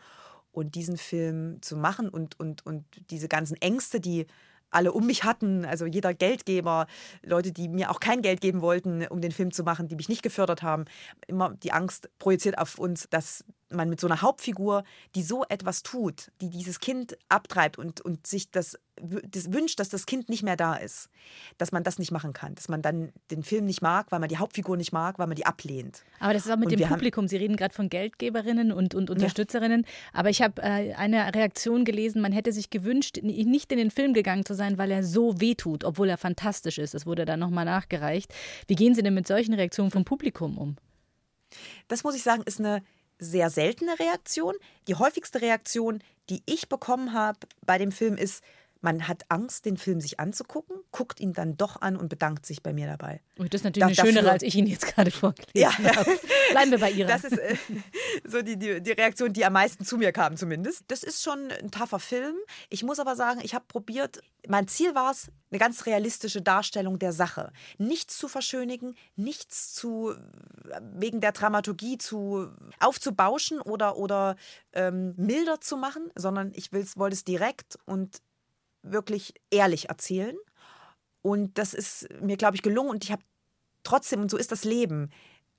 Und diesen Film zu machen und, und, und diese ganzen Ängste, die alle um mich hatten, also jeder Geldgeber, Leute, die mir auch kein Geld geben wollten, um den Film zu machen, die mich nicht gefördert haben, immer die Angst projiziert auf uns, dass man mit so einer Hauptfigur, die so etwas tut, die dieses Kind abtreibt und, und sich das, das wünscht, dass das Kind nicht mehr da ist, dass man das nicht machen kann, dass man dann den Film nicht mag, weil man die Hauptfigur nicht mag, weil man die ablehnt. Aber das ist auch mit und dem Publikum. Sie reden gerade von Geldgeberinnen und, und Unterstützerinnen. Ja. Aber ich habe äh, eine Reaktion gelesen, man hätte sich gewünscht, nicht in den Film gegangen zu sein, weil er so wehtut, obwohl er fantastisch ist. Das wurde dann nochmal nachgereicht. Wie gehen Sie denn mit solchen Reaktionen vom Publikum um? Das muss ich sagen, ist eine sehr seltene Reaktion. Die häufigste Reaktion, die ich bekommen habe bei dem Film, ist, man hat Angst, den Film sich anzugucken, guckt ihn dann doch an und bedankt sich bei mir dabei. Und das ist natürlich da, eine schönere, als ich ihn jetzt gerade vorgelesen ja, habe. Bleiben wir bei Ihrer. Das ist äh, so die, die, die, Reaktion, die am meisten zu mir kam zumindest. Das ist schon ein taffer Film. Ich muss aber sagen, ich habe probiert, mein Ziel war es, eine ganz realistische Darstellung der Sache. Nichts zu verschönigen, nichts zu wegen der Dramaturgie zu aufzubauschen oder, oder ähm, milder zu machen, sondern ich wollte es direkt und wirklich ehrlich erzählen. Und das ist mir, glaube ich, gelungen. Und ich habe trotzdem, und so ist das Leben,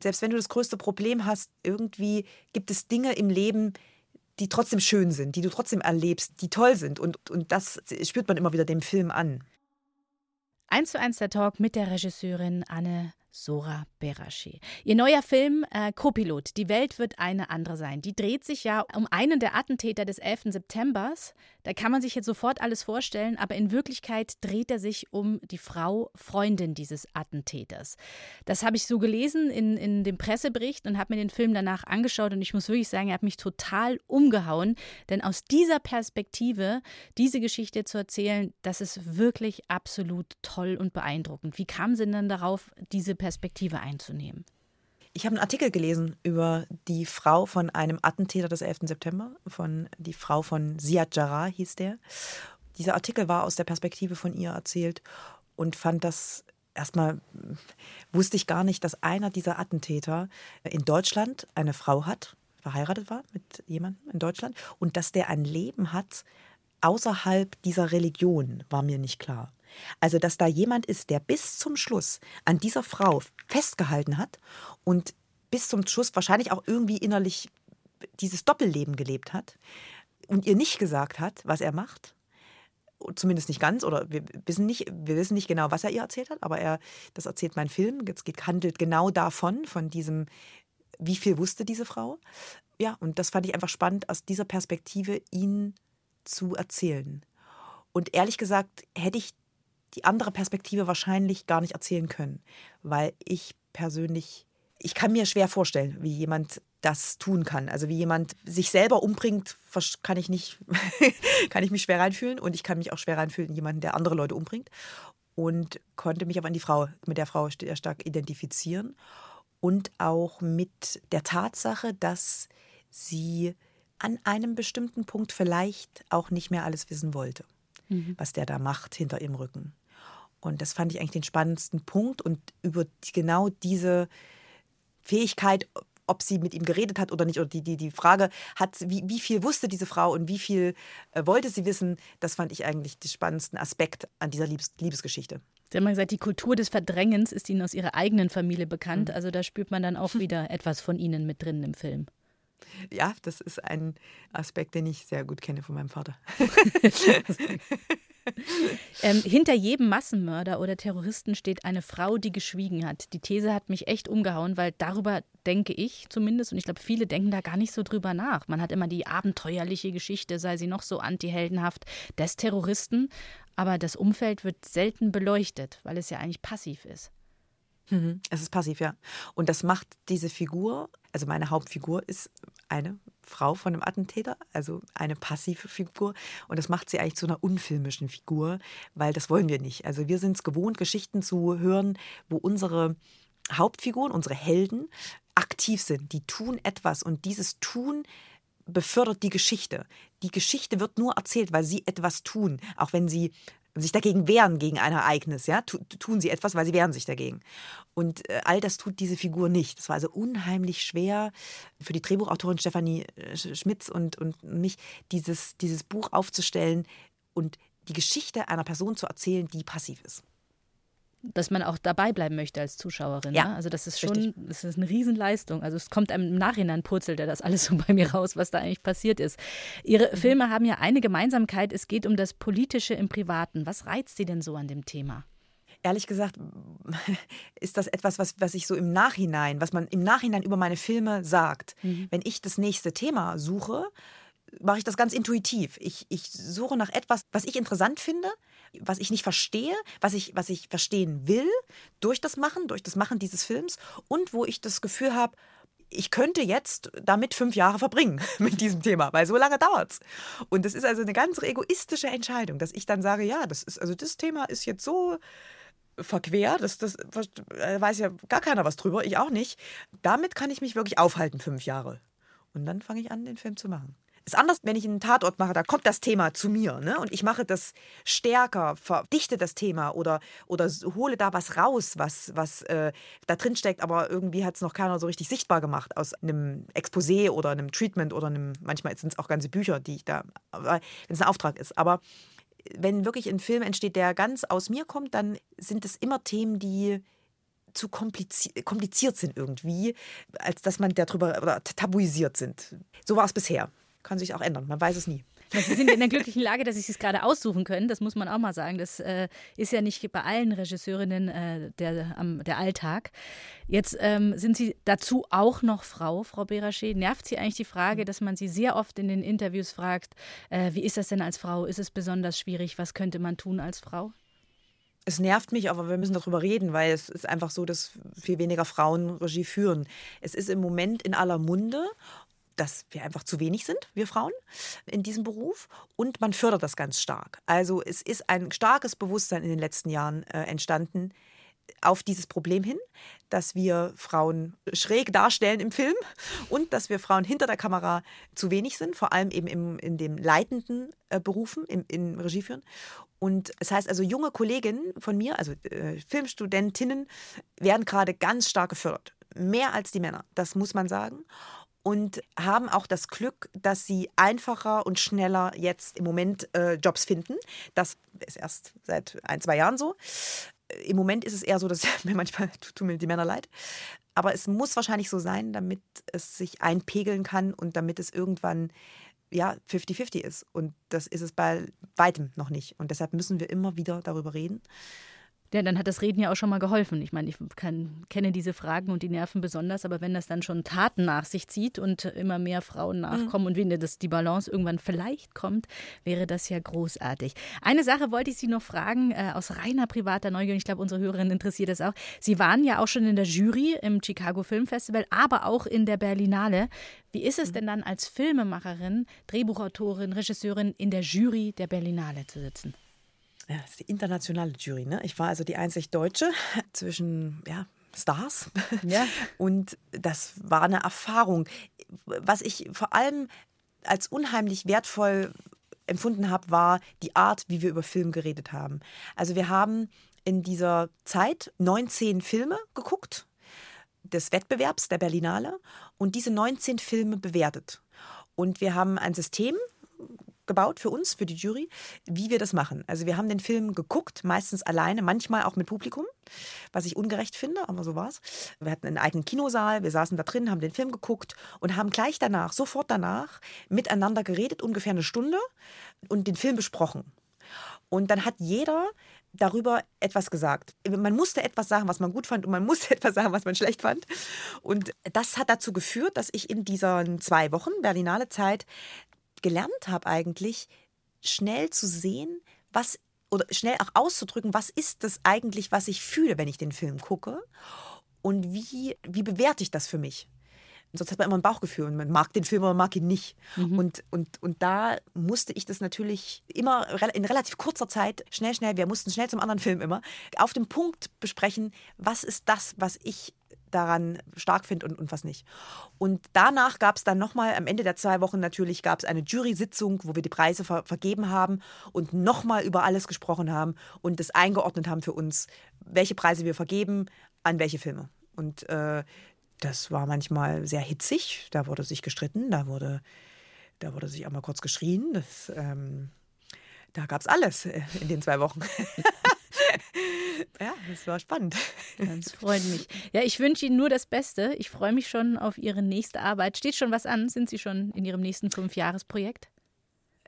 selbst wenn du das größte Problem hast, irgendwie gibt es Dinge im Leben, die trotzdem schön sind, die du trotzdem erlebst, die toll sind. Und, und das spürt man immer wieder dem Film an. Eins zu eins der Talk mit der Regisseurin Anne Sora Berashi. Ihr neuer Film äh, Copilot, Die Welt wird eine andere sein. Die dreht sich ja um einen der Attentäter des 11. Septembers. Da kann man sich jetzt sofort alles vorstellen, aber in Wirklichkeit dreht er sich um die Frau, Freundin dieses Attentäters. Das habe ich so gelesen in, in dem Pressebericht und habe mir den Film danach angeschaut und ich muss wirklich sagen, er hat mich total umgehauen, denn aus dieser Perspektive diese Geschichte zu erzählen, das ist wirklich absolut toll und beeindruckend. Wie kam sie denn darauf, diese Perspektive Perspektive einzunehmen. Ich habe einen Artikel gelesen über die Frau von einem Attentäter des 11. September, von die Frau von Ziad Jarrah hieß der. Dieser Artikel war aus der Perspektive von ihr erzählt und fand das erstmal wusste ich gar nicht, dass einer dieser Attentäter in Deutschland eine Frau hat, verheiratet war mit jemandem in Deutschland und dass der ein Leben hat außerhalb dieser Religion, war mir nicht klar. Also, dass da jemand ist, der bis zum Schluss an dieser Frau festgehalten hat und bis zum Schluss wahrscheinlich auch irgendwie innerlich dieses Doppelleben gelebt hat und ihr nicht gesagt hat, was er macht. Zumindest nicht ganz, oder wir wissen nicht, wir wissen nicht genau, was er ihr erzählt hat, aber er, das erzählt mein Film, es handelt genau davon, von diesem, wie viel wusste diese Frau. Ja, und das fand ich einfach spannend, aus dieser Perspektive ihn zu erzählen. Und ehrlich gesagt, hätte ich die andere Perspektive wahrscheinlich gar nicht erzählen können, weil ich persönlich, ich kann mir schwer vorstellen, wie jemand das tun kann. Also wie jemand sich selber umbringt, kann ich nicht, kann ich mich schwer reinfühlen und ich kann mich auch schwer reinfühlen in jemanden, der andere Leute umbringt und konnte mich aber an die Frau, mit der Frau sehr stark identifizieren und auch mit der Tatsache, dass sie an einem bestimmten Punkt vielleicht auch nicht mehr alles wissen wollte, mhm. was der da macht hinter ihrem Rücken. Und das fand ich eigentlich den spannendsten Punkt. Und über genau diese Fähigkeit, ob sie mit ihm geredet hat oder nicht, oder die, die, die Frage hat, wie, wie viel wusste diese Frau und wie viel äh, wollte sie wissen, das fand ich eigentlich den spannendsten Aspekt an dieser Liebes Liebesgeschichte. Sie haben mal gesagt, die Kultur des Verdrängens ist Ihnen aus Ihrer eigenen Familie bekannt. Mhm. Also da spürt man dann auch wieder etwas von Ihnen mit drin im Film. Ja, das ist ein Aspekt, den ich sehr gut kenne von meinem Vater. Ähm, hinter jedem Massenmörder oder Terroristen steht eine Frau, die geschwiegen hat. Die These hat mich echt umgehauen, weil darüber denke ich zumindest, und ich glaube, viele denken da gar nicht so drüber nach. Man hat immer die abenteuerliche Geschichte, sei sie noch so antiheldenhaft, des Terroristen, aber das Umfeld wird selten beleuchtet, weil es ja eigentlich passiv ist. Mhm. Es ist passiv, ja. Und das macht diese Figur, also meine Hauptfigur ist eine Frau von einem Attentäter, also eine passive Figur. Und das macht sie eigentlich zu einer unfilmischen Figur, weil das wollen wir nicht. Also wir sind es gewohnt, Geschichten zu hören, wo unsere Hauptfiguren, unsere Helden aktiv sind. Die tun etwas und dieses Tun befördert die Geschichte. Die Geschichte wird nur erzählt, weil sie etwas tun, auch wenn sie sich dagegen wehren gegen ein Ereignis, ja, tun sie etwas, weil sie wehren sich dagegen. Und äh, all das tut diese Figur nicht. Das war also unheimlich schwer für die Drehbuchautorin Stefanie äh, Schmitz und, und mich, dieses, dieses Buch aufzustellen und die Geschichte einer Person zu erzählen, die passiv ist dass man auch dabei bleiben möchte als Zuschauerin. Ja, ne? Also das ist schon, das ist eine Riesenleistung. Also es kommt einem im Nachhinein purzelt er das alles so bei mir raus, was da eigentlich passiert ist. Ihre mhm. Filme haben ja eine Gemeinsamkeit, es geht um das Politische im Privaten. Was reizt Sie denn so an dem Thema? Ehrlich gesagt ist das etwas, was, was ich so im Nachhinein, was man im Nachhinein über meine Filme sagt. Mhm. Wenn ich das nächste Thema suche, mache ich das ganz intuitiv. Ich, ich suche nach etwas, was ich interessant finde, was ich nicht verstehe, was ich, was ich verstehen will durch das Machen, durch das Machen dieses Films und wo ich das Gefühl habe, ich könnte jetzt damit fünf Jahre verbringen mit diesem Thema, weil so lange dauert es. Und das ist also eine ganz egoistische Entscheidung, dass ich dann sage, ja, das ist, also das Thema ist jetzt so verquer, das, das weiß ja gar keiner was drüber, ich auch nicht. Damit kann ich mich wirklich aufhalten, fünf Jahre. Und dann fange ich an, den Film zu machen. Ist anders, wenn ich einen Tatort mache, da kommt das Thema zu mir ne? und ich mache das stärker, verdichte das Thema oder, oder hole da was raus, was, was äh, da drin steckt, aber irgendwie hat es noch keiner so richtig sichtbar gemacht aus einem Exposé oder einem Treatment oder einem, manchmal sind es auch ganze Bücher, die ich da, wenn es ein Auftrag ist. Aber wenn wirklich ein Film entsteht, der ganz aus mir kommt, dann sind es immer Themen, die zu kompliziert, kompliziert sind irgendwie, als dass man darüber oder tabuisiert sind. So war es bisher kann sich auch ändern. Man weiß es nie. Sie sind in der glücklichen Lage, dass Sie es gerade aussuchen können. Das muss man auch mal sagen. Das äh, ist ja nicht bei allen Regisseurinnen äh, der, ähm, der Alltag. Jetzt ähm, sind Sie dazu auch noch Frau, Frau Berachet. Nervt Sie eigentlich die Frage, dass man Sie sehr oft in den Interviews fragt, äh, wie ist das denn als Frau? Ist es besonders schwierig? Was könnte man tun als Frau? Es nervt mich, aber wir müssen darüber reden, weil es ist einfach so, dass viel weniger Frauen Regie führen. Es ist im Moment in aller Munde dass wir einfach zu wenig sind, wir Frauen, in diesem Beruf. Und man fördert das ganz stark. Also es ist ein starkes Bewusstsein in den letzten Jahren äh, entstanden auf dieses Problem hin, dass wir Frauen schräg darstellen im Film und dass wir Frauen hinter der Kamera zu wenig sind, vor allem eben im, in den leitenden äh, Berufen, im, im Regieführen. Und das heißt also, junge Kolleginnen von mir, also äh, Filmstudentinnen, werden gerade ganz stark gefördert. Mehr als die Männer, das muss man sagen und haben auch das Glück, dass sie einfacher und schneller jetzt im Moment äh, Jobs finden. Das ist erst seit ein, zwei Jahren so. Äh, Im Moment ist es eher so, dass mir manchmal tun mir die Männer leid. Aber es muss wahrscheinlich so sein, damit es sich einpegeln kann und damit es irgendwann ja 50-50 ist. Und das ist es bei weitem noch nicht. Und deshalb müssen wir immer wieder darüber reden. Ja, dann hat das Reden ja auch schon mal geholfen. Ich meine, ich kann, kenne diese Fragen und die nerven besonders, aber wenn das dann schon Taten nach sich zieht und immer mehr Frauen nachkommen mhm. und wenn das, die Balance irgendwann vielleicht kommt, wäre das ja großartig. Eine Sache wollte ich Sie noch fragen, äh, aus reiner privater Neugier, ich glaube, unsere Hörerinnen interessiert das auch. Sie waren ja auch schon in der Jury im Chicago Film Festival, aber auch in der Berlinale. Wie ist es mhm. denn dann als Filmemacherin, Drehbuchautorin, Regisseurin in der Jury der Berlinale zu sitzen? Ja, das ist die internationale Jury. Ne? Ich war also die einzig Deutsche zwischen ja, Stars. Ja. Und das war eine Erfahrung. Was ich vor allem als unheimlich wertvoll empfunden habe, war die Art, wie wir über Film geredet haben. Also wir haben in dieser Zeit 19 Filme geguckt des Wettbewerbs der Berlinale und diese 19 Filme bewertet. Und wir haben ein System gebaut für uns, für die Jury, wie wir das machen. Also wir haben den Film geguckt, meistens alleine, manchmal auch mit Publikum, was ich ungerecht finde, aber so war es. Wir hatten einen eigenen Kinosaal, wir saßen da drin, haben den Film geguckt und haben gleich danach, sofort danach, miteinander geredet, ungefähr eine Stunde und den Film besprochen. Und dann hat jeder darüber etwas gesagt. Man musste etwas sagen, was man gut fand und man musste etwas sagen, was man schlecht fand. Und das hat dazu geführt, dass ich in dieser zwei Wochen Berlinale Zeit gelernt habe eigentlich, schnell zu sehen, was oder schnell auch auszudrücken, was ist das eigentlich, was ich fühle, wenn ich den Film gucke und wie, wie bewerte ich das für mich. Sonst hat man immer ein Bauchgefühl und man mag den Film, aber man mag ihn nicht. Mhm. Und, und, und da musste ich das natürlich immer in relativ kurzer Zeit, schnell, schnell, wir mussten schnell zum anderen Film immer, auf den Punkt besprechen, was ist das, was ich daran stark finde und, und was nicht. Und danach gab es dann nochmal, am Ende der zwei Wochen natürlich, gab es eine Jury-Sitzung, wo wir die Preise ver vergeben haben und nochmal über alles gesprochen haben und das eingeordnet haben für uns, welche Preise wir vergeben, an welche Filme. Und äh, das war manchmal sehr hitzig, da wurde sich gestritten, da wurde, da wurde sich einmal kurz geschrien. Das, ähm, da gab es alles in den zwei Wochen. ja, das war spannend. Das freut mich. Ja, ich wünsche Ihnen nur das Beste. Ich freue mich schon auf Ihre nächste Arbeit. Steht schon was an? Sind Sie schon in Ihrem nächsten Fünfjahresprojekt?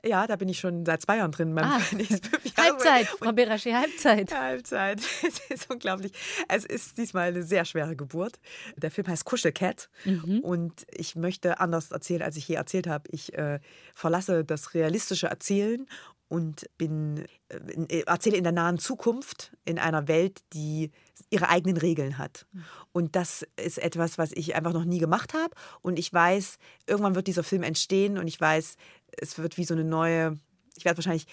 Ja, da bin ich schon seit zwei Jahren drin. Ah, Halbzeit, Frau Beraschee, Halbzeit. Halbzeit. Es ist unglaublich. Es ist diesmal eine sehr schwere Geburt. Der Film heißt Kuschelcat mhm. und ich möchte anders erzählen, als ich je erzählt habe. Ich äh, verlasse das realistische Erzählen und bin, äh, erzähle in der nahen Zukunft in einer Welt, die ihre eigenen Regeln hat. Mhm. Und das ist etwas, was ich einfach noch nie gemacht habe. Und ich weiß, irgendwann wird dieser Film entstehen und ich weiß, es wird wie so eine neue, ich werde wahrscheinlich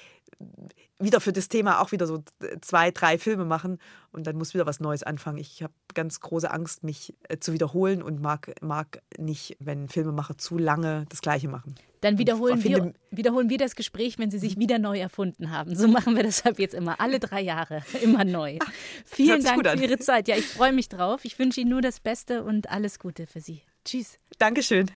wieder für das Thema auch wieder so zwei, drei Filme machen und dann muss wieder was Neues anfangen. Ich habe ganz große Angst, mich äh, zu wiederholen und mag, mag nicht, wenn Filmemacher zu lange das Gleiche machen. Dann wiederholen wir, wiederholen wir das Gespräch, wenn Sie sich wieder neu erfunden haben. So machen wir das ab jetzt immer, alle drei Jahre, immer neu. Vielen Dank für Ihre Zeit. Ja, ich freue mich drauf. Ich wünsche Ihnen nur das Beste und alles Gute für Sie. Tschüss. Dankeschön.